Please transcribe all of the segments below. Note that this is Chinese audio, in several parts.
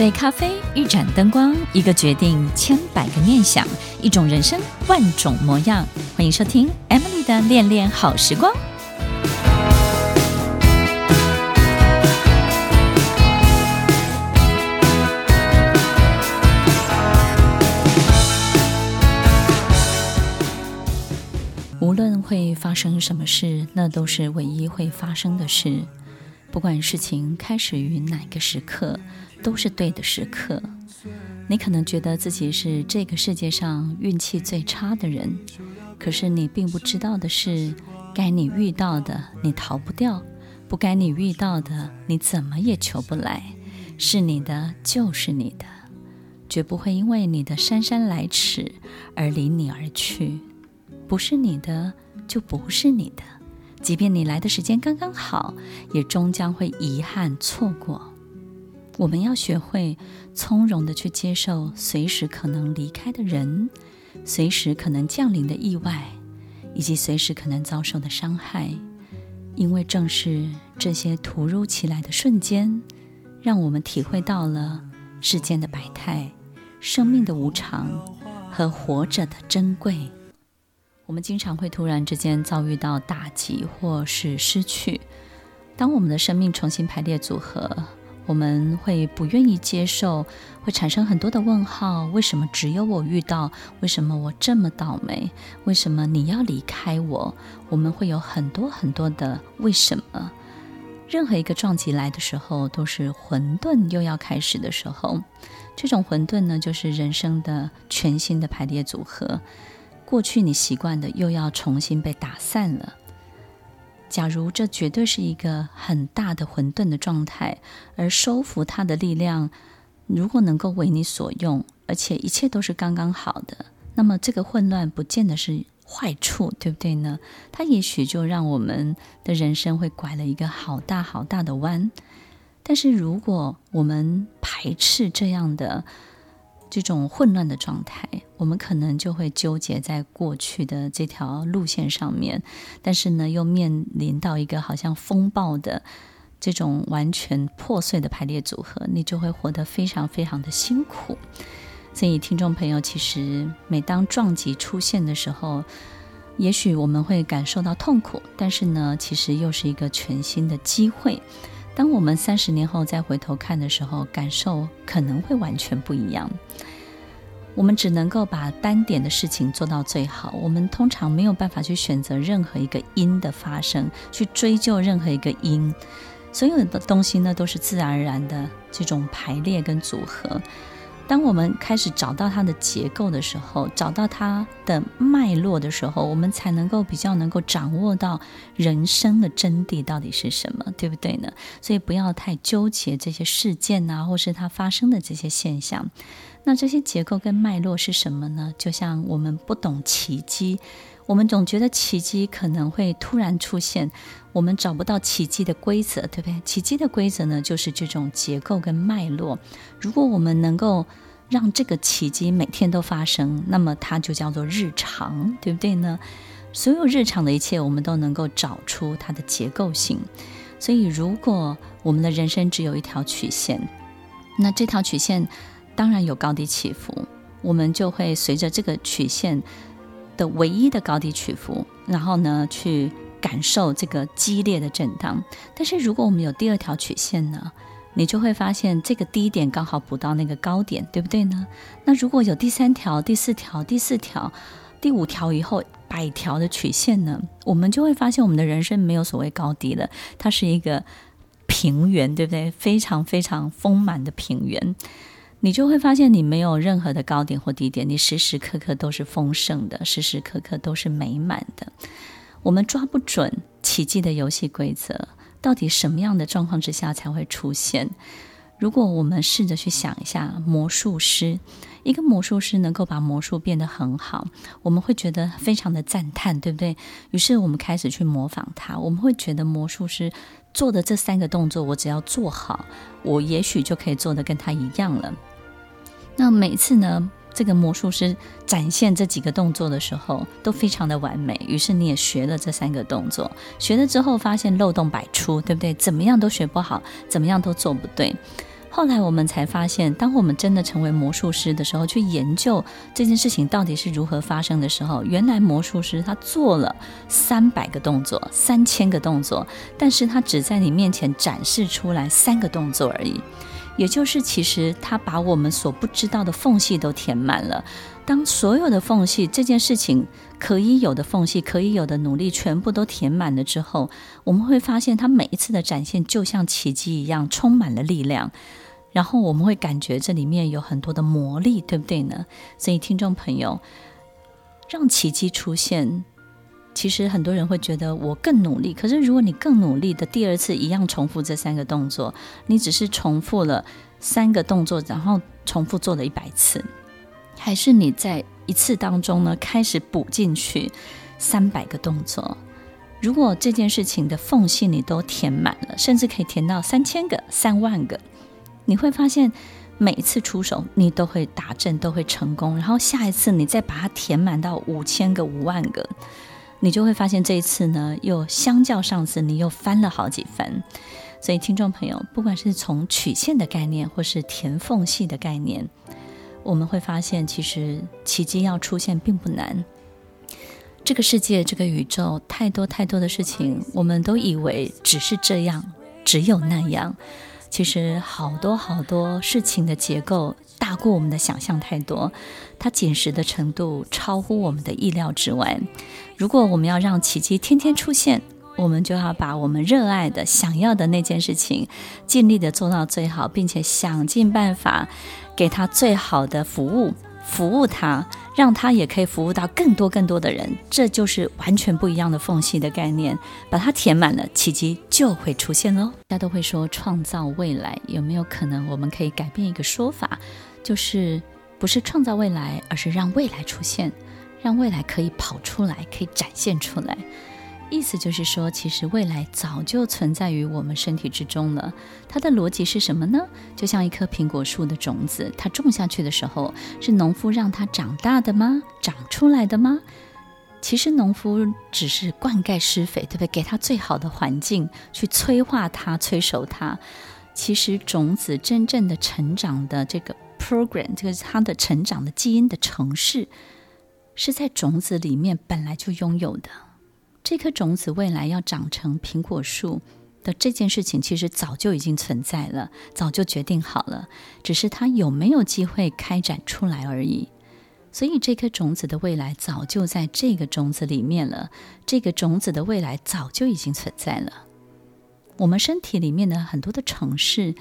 一杯咖啡，一盏灯光，一个决定，千百个念想，一种人生，万种模样。欢迎收听 Emily 的恋恋好时光。无论会发生什么事，那都是唯一会发生的事。不管事情开始于哪个时刻，都是对的时刻。你可能觉得自己是这个世界上运气最差的人，可是你并不知道的是，该你遇到的你逃不掉，不该你遇到的你怎么也求不来。是你的就是你的，绝不会因为你的姗姗来迟而离你而去。不是你的就不是你的。即便你来的时间刚刚好，也终将会遗憾错过。我们要学会从容地去接受随时可能离开的人，随时可能降临的意外，以及随时可能遭受的伤害。因为正是这些突如其来的瞬间，让我们体会到了世间的百态、生命的无常和活着的珍贵。我们经常会突然之间遭遇到打击或是失去。当我们的生命重新排列组合，我们会不愿意接受，会产生很多的问号：为什么只有我遇到？为什么我这么倒霉？为什么你要离开我？我们会有很多很多的为什么。任何一个撞击来的时候，都是混沌又要开始的时候。这种混沌呢，就是人生的全新的排列组合。过去你习惯的又要重新被打散了。假如这绝对是一个很大的混沌的状态，而收服它的力量，如果能够为你所用，而且一切都是刚刚好的，那么这个混乱不见得是坏处，对不对呢？它也许就让我们的人生会拐了一个好大好大的弯。但是如果我们排斥这样的，这种混乱的状态，我们可能就会纠结在过去的这条路线上面，但是呢，又面临到一个好像风暴的这种完全破碎的排列组合，你就会活得非常非常的辛苦。所以，听众朋友，其实每当撞击出现的时候，也许我们会感受到痛苦，但是呢，其实又是一个全新的机会。当我们三十年后再回头看的时候，感受可能会完全不一样。我们只能够把单点的事情做到最好。我们通常没有办法去选择任何一个因的发生，去追究任何一个因。所有的东西呢，都是自然而然的这种排列跟组合。当我们开始找到它的结构的时候，找到它的脉络的时候，我们才能够比较能够掌握到人生的真谛到底是什么，对不对呢？所以不要太纠结这些事件啊，或是它发生的这些现象。那这些结构跟脉络是什么呢？就像我们不懂奇迹。我们总觉得奇迹可能会突然出现，我们找不到奇迹的规则，对不对？奇迹的规则呢，就是这种结构跟脉络。如果我们能够让这个奇迹每天都发生，那么它就叫做日常，对不对呢？所有日常的一切，我们都能够找出它的结构性。所以，如果我们的人生只有一条曲线，那这条曲线当然有高低起伏，我们就会随着这个曲线。的唯一的高低起伏，然后呢，去感受这个激烈的震荡。但是如果我们有第二条曲线呢，你就会发现这个低点刚好补到那个高点，对不对呢？那如果有第三条、第四条、第四条、第五条以后百条的曲线呢，我们就会发现我们的人生没有所谓高低了，它是一个平原，对不对？非常非常丰满的平原。你就会发现，你没有任何的高点或低点，你时时刻刻都是丰盛的，时时刻刻都是美满的。我们抓不准奇迹的游戏规则，到底什么样的状况之下才会出现？如果我们试着去想一下，魔术师，一个魔术师能够把魔术变得很好，我们会觉得非常的赞叹，对不对？于是我们开始去模仿他，我们会觉得魔术师做的这三个动作，我只要做好，我也许就可以做得跟他一样了。那每次呢，这个魔术师展现这几个动作的时候，都非常的完美。于是你也学了这三个动作，学了之后发现漏洞百出，对不对？怎么样都学不好，怎么样都做不对。后来我们才发现，当我们真的成为魔术师的时候，去研究这件事情到底是如何发生的时候，原来魔术师他做了三百个动作、三千个动作，但是他只在你面前展示出来三个动作而已。也就是，其实他把我们所不知道的缝隙都填满了。当所有的缝隙，这件事情可以有的缝隙，可以有的努力，全部都填满了之后，我们会发现，他每一次的展现就像奇迹一样，充满了力量。然后我们会感觉这里面有很多的魔力，对不对呢？所以听众朋友，让奇迹出现，其实很多人会觉得我更努力。可是如果你更努力的第二次一样重复这三个动作，你只是重复了三个动作，然后重复做了一百次，还是你在一次当中呢开始补进去三百个动作？如果这件事情的缝隙你都填满了，甚至可以填到三千个、三万个。你会发现，每一次出手你都会打阵，都会成功。然后下一次你再把它填满到五千个、五万个，你就会发现这一次呢，又相较上次你又翻了好几番。所以，听众朋友，不管是从曲线的概念，或是填缝隙的概念，我们会发现，其实奇迹要出现并不难。这个世界，这个宇宙，太多太多的事情，我们都以为只是这样，只有那样。其实好多好多事情的结构大过我们的想象太多，它紧实的程度超乎我们的意料之外。如果我们要让奇迹天天出现，我们就要把我们热爱的、想要的那件事情尽力的做到最好，并且想尽办法给他最好的服务。服务他，让他也可以服务到更多更多的人，这就是完全不一样的缝隙的概念，把它填满了，奇迹就会出现喽。大家都会说创造未来，有没有可能我们可以改变一个说法，就是不是创造未来，而是让未来出现，让未来可以跑出来，可以展现出来。意思就是说，其实未来早就存在于我们身体之中了。它的逻辑是什么呢？就像一棵苹果树的种子，它种下去的时候，是农夫让它长大的吗？长出来的吗？其实农夫只是灌溉施肥，对不对？给它最好的环境，去催化它、催熟它。其实种子真正的成长的这个 program，这个是它的成长的基因的城市，是在种子里面本来就拥有的。这颗种子未来要长成苹果树的这件事情，其实早就已经存在了，早就决定好了，只是它有没有机会开展出来而已。所以，这颗种子的未来早就在这个种子里面了，这个种子的未来早就已经存在了。我们身体里面的很多的城市，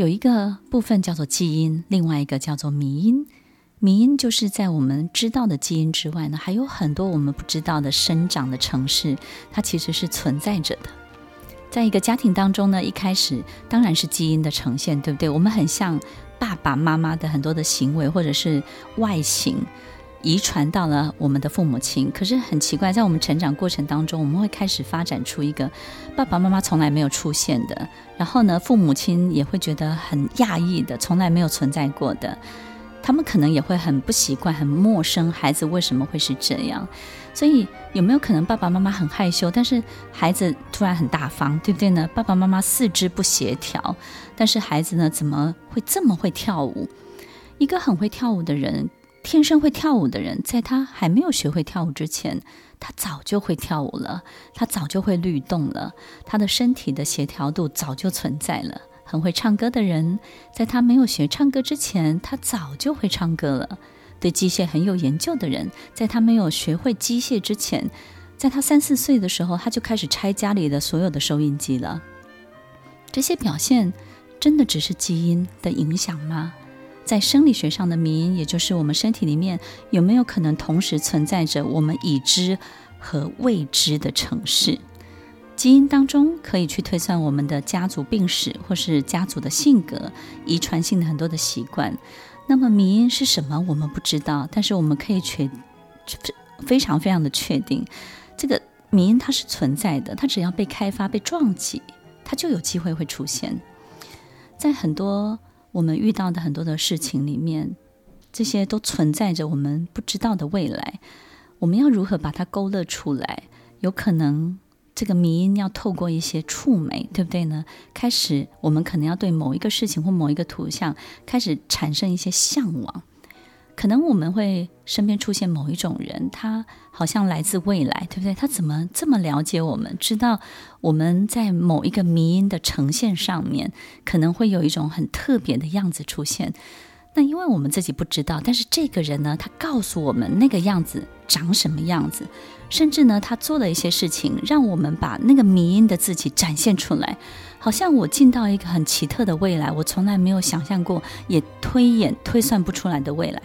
有一个部分叫做基因，另外一个叫做迷因。迷因就是在我们知道的基因之外呢，还有很多我们不知道的生长的城市，它其实是存在着的。在一个家庭当中呢，一开始当然是基因的呈现，对不对？我们很像爸爸妈妈的很多的行为或者是外形，遗传到了我们的父母亲。可是很奇怪，在我们成长过程当中，我们会开始发展出一个爸爸妈妈从来没有出现的，然后呢，父母亲也会觉得很讶异的，从来没有存在过的。他们可能也会很不习惯、很陌生，孩子为什么会是这样？所以有没有可能爸爸妈妈很害羞，但是孩子突然很大方，对不对呢？爸爸妈妈四肢不协调，但是孩子呢，怎么会这么会跳舞？一个很会跳舞的人，天生会跳舞的人，在他还没有学会跳舞之前，他早就会跳舞了，他早就会律动了，他的身体的协调度早就存在了。很会唱歌的人，在他没有学唱歌之前，他早就会唱歌了。对机械很有研究的人，在他没有学会机械之前，在他三四岁的时候，他就开始拆家里的所有的收音机了。这些表现真的只是基因的影响吗？在生理学上的迷因，也就是我们身体里面有没有可能同时存在着我们已知和未知的城市？基因当中可以去推算我们的家族病史，或是家族的性格、遗传性的很多的习惯。那么迷因是什么？我们不知道，但是我们可以确非常非常的确定，这个迷因它是存在的。它只要被开发、被撞击，它就有机会会出现。在很多我们遇到的很多的事情里面，这些都存在着我们不知道的未来。我们要如何把它勾勒出来？有可能。这个迷因要透过一些触媒，对不对呢？开始，我们可能要对某一个事情或某一个图像开始产生一些向往。可能我们会身边出现某一种人，他好像来自未来，对不对？他怎么这么了解我们？知道我们在某一个迷因的呈现上面，可能会有一种很特别的样子出现。那因为我们自己不知道，但是这个人呢，他告诉我们那个样子长什么样子。甚至呢，他做了一些事情，让我们把那个迷因的自己展现出来，好像我进到一个很奇特的未来，我从来没有想象过，也推演推算不出来的未来。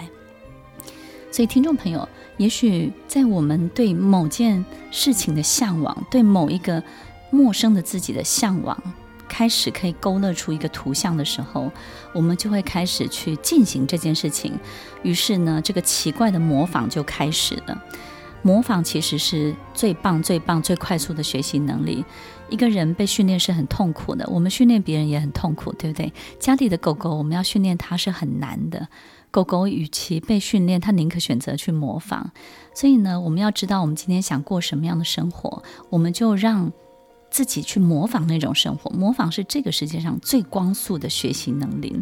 所以，听众朋友，也许在我们对某件事情的向往，对某一个陌生的自己的向往，开始可以勾勒出一个图像的时候，我们就会开始去进行这件事情。于是呢，这个奇怪的模仿就开始了。模仿其实是最棒、最棒、最快速的学习能力。一个人被训练是很痛苦的，我们训练别人也很痛苦，对不对？家里的狗狗，我们要训练它是很难的。狗狗与其被训练，它宁可选择去模仿。所以呢，我们要知道我们今天想过什么样的生活，我们就让自己去模仿那种生活。模仿是这个世界上最光速的学习能力。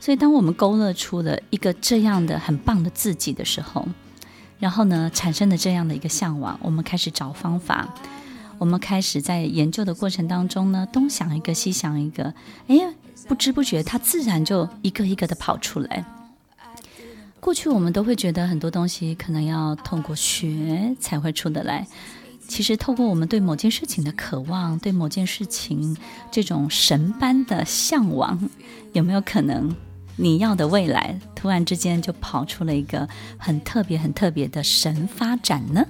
所以，当我们勾勒出了一个这样的很棒的自己的时候，然后呢，产生了这样的一个向往，我们开始找方法，我们开始在研究的过程当中呢，东想一个，西想一个，哎呀，不知不觉它自然就一个一个的跑出来。过去我们都会觉得很多东西可能要通过学才会出得来，其实透过我们对某件事情的渴望，对某件事情这种神般的向往，有没有可能？你要的未来，突然之间就跑出了一个很特别、很特别的神发展呢？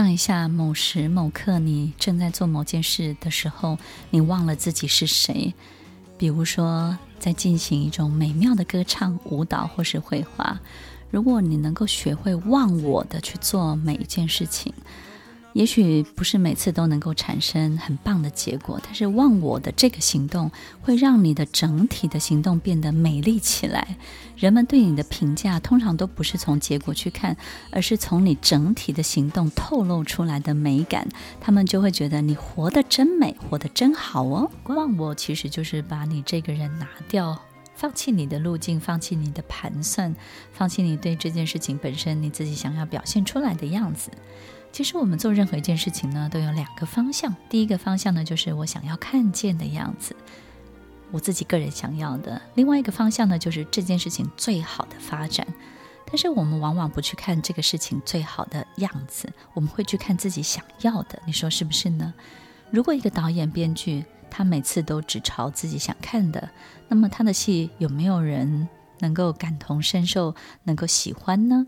象一下，某时某刻你正在做某件事的时候，你忘了自己是谁。比如说，在进行一种美妙的歌唱、舞蹈或是绘画。如果你能够学会忘我的去做每一件事情。也许不是每次都能够产生很棒的结果，但是忘我的这个行动会让你的整体的行动变得美丽起来。人们对你的评价通常都不是从结果去看，而是从你整体的行动透露出来的美感。他们就会觉得你活得真美，活得真好哦。忘我其实就是把你这个人拿掉，放弃你的路径，放弃你的盘算，放弃你对这件事情本身你自己想要表现出来的样子。其实我们做任何一件事情呢，都有两个方向。第一个方向呢，就是我想要看见的样子，我自己个人想要的；另外一个方向呢，就是这件事情最好的发展。但是我们往往不去看这个事情最好的样子，我们会去看自己想要的。你说是不是呢？如果一个导演、编剧他每次都只朝自己想看的，那么他的戏有没有人能够感同身受，能够喜欢呢？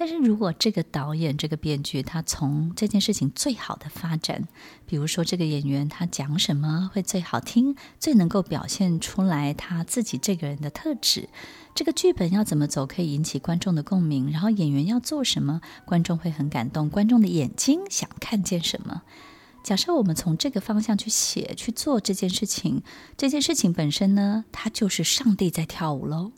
但是如果这个导演、这个编剧，他从这件事情最好的发展，比如说这个演员他讲什么会最好听，最能够表现出来他自己这个人的特质，这个剧本要怎么走可以引起观众的共鸣，然后演员要做什么，观众会很感动，观众的眼睛想看见什么。假设我们从这个方向去写、去做这件事情，这件事情本身呢，它就是上帝在跳舞喽。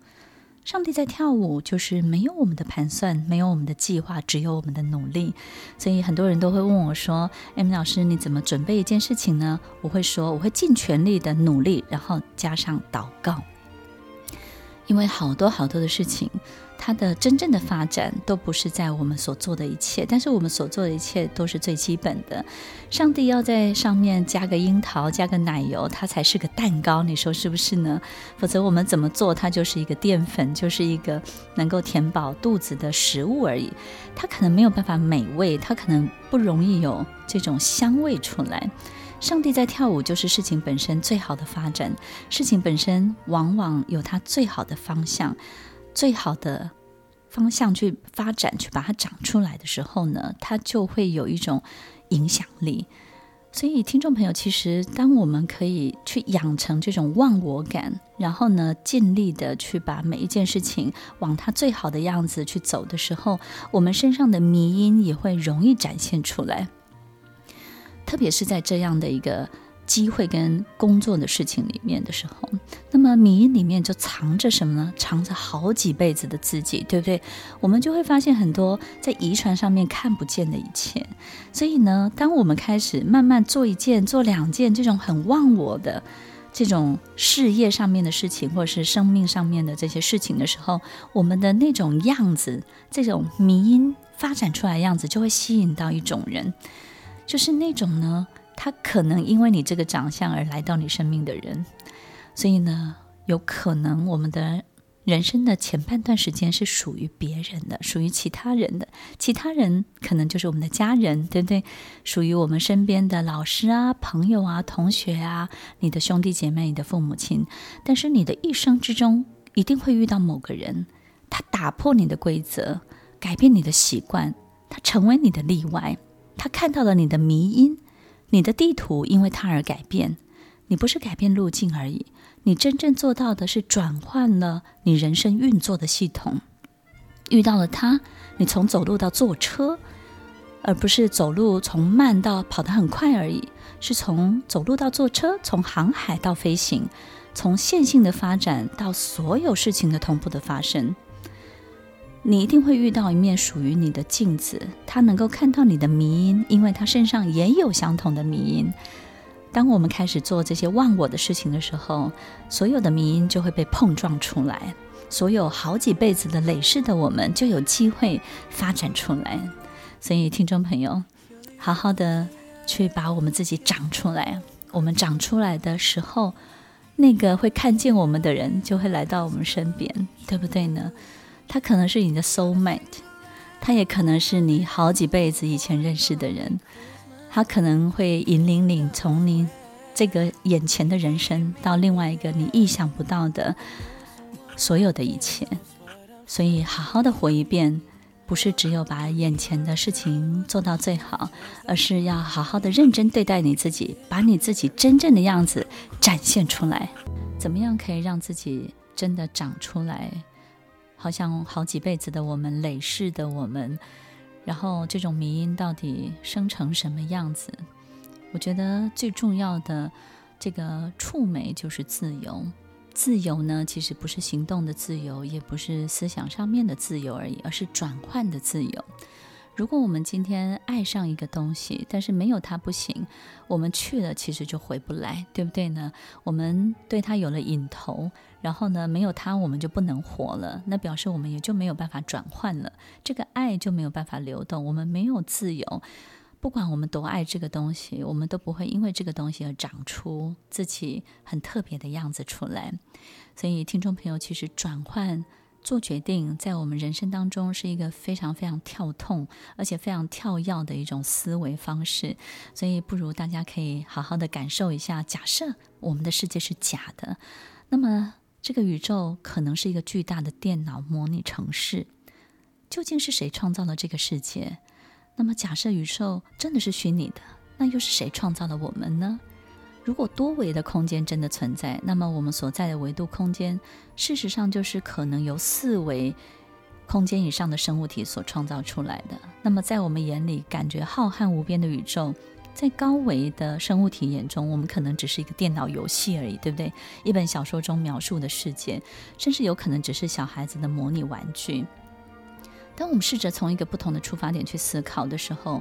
上帝在跳舞，就是没有我们的盘算，没有我们的计划，只有我们的努力。所以很多人都会问我说：“Amy 老师，你怎么准备一件事情呢？”我会说：“我会尽全力的努力，然后加上祷告，因为好多好多的事情。”它的真正的发展都不是在我们所做的一切，但是我们所做的一切都是最基本的。上帝要在上面加个樱桃，加个奶油，它才是个蛋糕，你说是不是呢？否则我们怎么做，它就是一个淀粉，就是一个能够填饱肚子的食物而已。它可能没有办法美味，它可能不容易有这种香味出来。上帝在跳舞，就是事情本身最好的发展。事情本身往往有它最好的方向，最好的方向去发展，去把它长出来的时候呢，它就会有一种影响力。所以，听众朋友，其实当我们可以去养成这种忘我感，然后呢，尽力的去把每一件事情往它最好的样子去走的时候，我们身上的迷因也会容易展现出来。特别是在这样的一个机会跟工作的事情里面的时候，那么迷因里面就藏着什么呢？藏着好几辈子的自己，对不对？我们就会发现很多在遗传上面看不见的一切。所以呢，当我们开始慢慢做一件、做两件这种很忘我的这种事业上面的事情，或者是生命上面的这些事情的时候，我们的那种样子，这种迷因发展出来的样子，就会吸引到一种人，就是那种呢。他可能因为你这个长相而来到你生命的人，所以呢，有可能我们的人生的前半段时间是属于别人的，属于其他人的。其他人可能就是我们的家人，对不对？属于我们身边的老师啊、朋友啊、同学啊、你的兄弟姐妹、你的父母亲。但是你的一生之中，一定会遇到某个人，他打破你的规则，改变你的习惯，他成为你的例外，他看到了你的迷因。你的地图因为它而改变，你不是改变路径而已，你真正做到的是转换了你人生运作的系统。遇到了它，你从走路到坐车，而不是走路从慢到跑得很快而已，是从走路到坐车，从航海到飞行，从线性的发展到所有事情的同步的发生。你一定会遇到一面属于你的镜子，它能够看到你的迷因，因为它身上也有相同的迷因。当我们开始做这些忘我的事情的时候，所有的迷因就会被碰撞出来，所有好几辈子的累世的我们就有机会发展出来。所以，听众朋友，好好的去把我们自己长出来。我们长出来的时候，那个会看见我们的人就会来到我们身边，对不对呢？他可能是你的 soul mate，他也可能是你好几辈子以前认识的人，他可能会引领你从你这个眼前的人生到另外一个你意想不到的所有的一切。所以，好好的活一遍，不是只有把眼前的事情做到最好，而是要好好的认真对待你自己，把你自己真正的样子展现出来。怎么样可以让自己真的长出来？好像好几辈子的我们，累世的我们，然后这种迷因到底生成什么样子？我觉得最重要的这个触媒就是自由。自由呢，其实不是行动的自由，也不是思想上面的自由而已，而是转换的自由。如果我们今天爱上一个东西，但是没有它不行，我们去了其实就回不来，对不对呢？我们对它有了瘾头，然后呢，没有它我们就不能活了，那表示我们也就没有办法转换了，这个爱就没有办法流动，我们没有自由。不管我们多爱这个东西，我们都不会因为这个东西而长出自己很特别的样子出来。所以，听众朋友，其实转换。做决定，在我们人生当中是一个非常非常跳痛，而且非常跳跃的一种思维方式。所以，不如大家可以好好的感受一下：假设我们的世界是假的，那么这个宇宙可能是一个巨大的电脑模拟城市。究竟是谁创造了这个世界？那么，假设宇宙真的是虚拟的，那又是谁创造了我们呢？如果多维的空间真的存在，那么我们所在的维度空间，事实上就是可能由四维空间以上的生物体所创造出来的。那么在我们眼里，感觉浩瀚无边的宇宙，在高维的生物体眼中，我们可能只是一个电脑游戏而已，对不对？一本小说中描述的世界，甚至有可能只是小孩子的模拟玩具。当我们试着从一个不同的出发点去思考的时候，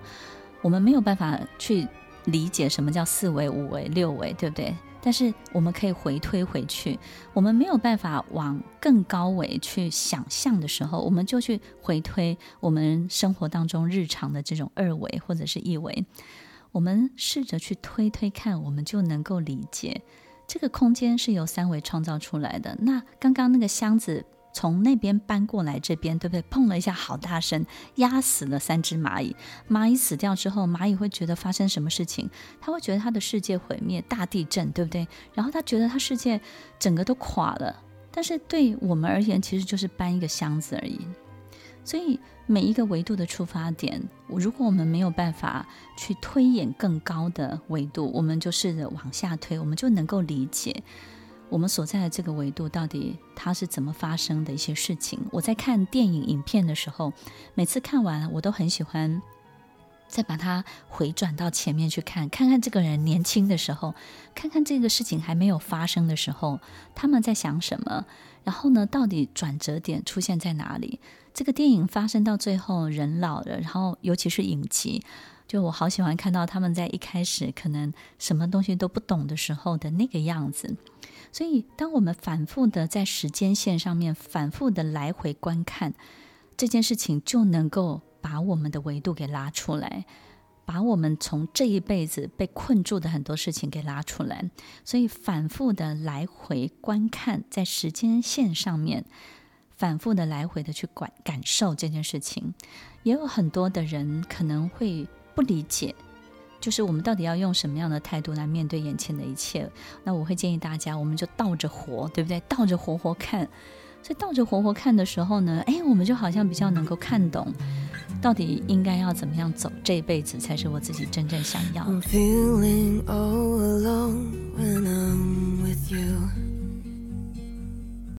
我们没有办法去。理解什么叫四维、五维、六维，对不对？但是我们可以回推回去，我们没有办法往更高维去想象的时候，我们就去回推我们生活当中日常的这种二维或者是一维。我们试着去推推看，我们就能够理解这个空间是由三维创造出来的。那刚刚那个箱子从那边搬过来这边，对不对？碰了一下，好大声，压死了三只蚂蚁。蚂蚁死掉之后，蚂蚁会觉得发生什么事情？他会觉得他的世界毁灭，大地震，对不对？然后他觉得他世界整个都垮了。但是对我们而言，其实就是搬一个箱子而已。所以每一个维度的出发点，如果我们没有办法去推演更高的维度，我们就试着往下推，我们就能够理解。我们所在的这个维度到底它是怎么发生的一些事情？我在看电影影片的时候，每次看完我都很喜欢再把它回转到前面去看，看看这个人年轻的时候，看看这个事情还没有发生的时候，他们在想什么？然后呢，到底转折点出现在哪里？这个电影发生到最后，人老了，然后尤其是影集，就我好喜欢看到他们在一开始可能什么东西都不懂的时候的那个样子。所以，当我们反复的在时间线上面反复的来回观看这件事情，就能够把我们的维度给拉出来，把我们从这一辈子被困住的很多事情给拉出来。所以，反复的来回观看，在时间线上面反复的来回的去感感受这件事情，也有很多的人可能会不理解。就是我们到底要用什么样的态度来面对眼前的一切？那我会建议大家，我们就倒着活，对不对？倒着活活看。所以倒着活活看的时候呢，哎，我们就好像比较能够看懂，到底应该要怎么样走，这一辈子才是我自己真正想要。I'm feeling all alone when I'm with you.